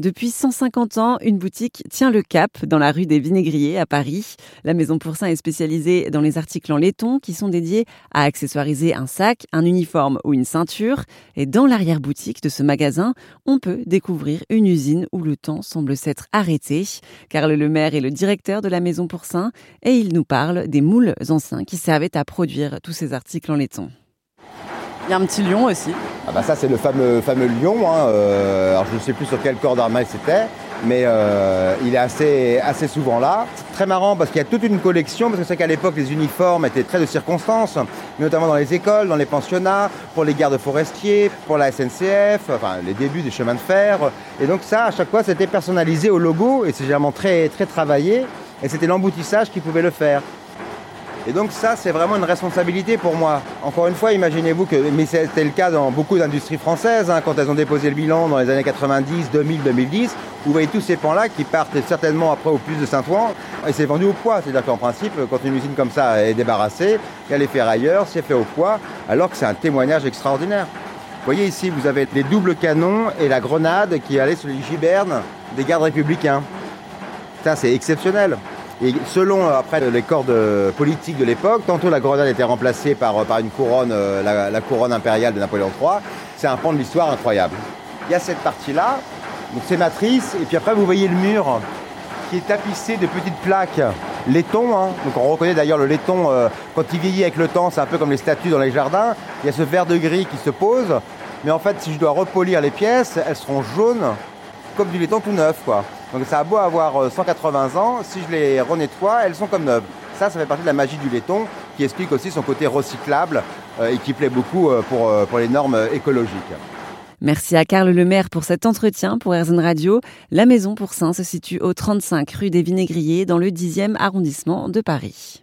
Depuis 150 ans, une boutique tient le cap dans la rue des Vinaigriers à Paris. La Maison Pourcin est spécialisée dans les articles en laiton qui sont dédiés à accessoiriser un sac, un uniforme ou une ceinture. Et dans l'arrière-boutique de ce magasin, on peut découvrir une usine où le temps semble s'être arrêté. Carl Lemaire est le directeur de la Maison Pourcin et il nous parle des moules anciens qui servaient à produire tous ces articles en laiton. Il y a un petit lion aussi. Ah bah ça c'est le fameux, fameux lion. Hein, euh, alors je ne sais plus sur quel corps d'armée c'était, mais euh, il est assez, assez souvent là. C'est très marrant parce qu'il y a toute une collection, parce que c'est qu'à l'époque les uniformes étaient très de circonstances, notamment dans les écoles, dans les pensionnats, pour les gardes forestiers, pour la SNCF, enfin les débuts des chemins de fer. Et donc ça, à chaque fois, c'était personnalisé au logo et c'est généralement très, très travaillé. Et c'était l'emboutissage qui pouvait le faire. Et donc ça, c'est vraiment une responsabilité pour moi. Encore une fois, imaginez-vous que, mais c'était le cas dans beaucoup d'industries françaises, hein, quand elles ont déposé le bilan dans les années 90, 2000, 2010, vous voyez tous ces pans-là qui partent certainement après au plus de Saint-Ouen, et c'est vendu au poids. C'est-à-dire qu'en principe, quand une usine comme ça est débarrassée, il y a les ferrailleurs, c'est fait au poids, alors que c'est un témoignage extraordinaire. Vous voyez ici, vous avez les doubles canons et la grenade qui allait sur les gibernes des gardes républicains. Ça, c'est exceptionnel. Et selon euh, après les cordes politiques de l'époque, tantôt la grenade était remplacée par, euh, euh, la, couronne impériale de Napoléon III. C'est un pan de l'histoire incroyable. Il y a cette partie-là, donc c'est matrice, et puis après vous voyez le mur qui est tapissé de petites plaques laiton. Hein. Donc on reconnaît d'ailleurs le laiton quand il vieillit avec le temps, c'est un peu comme les statues dans les jardins. Il y a ce vert de gris qui se pose, mais en fait si je dois repolir les pièces, elles seront jaunes comme du laiton tout neuf quoi. Donc ça a beau avoir 180 euh, ans, si je les renettoie, elles sont comme neuves. Ça, ça fait partie de la magie du laiton qui explique aussi son côté recyclable euh, et qui plaît beaucoup euh, pour, pour les normes écologiques. Merci à Karl Lemaire pour cet entretien pour RZN Radio. La Maison pour Saint se situe au 35 rue des Vinaigriers dans le 10e arrondissement de Paris.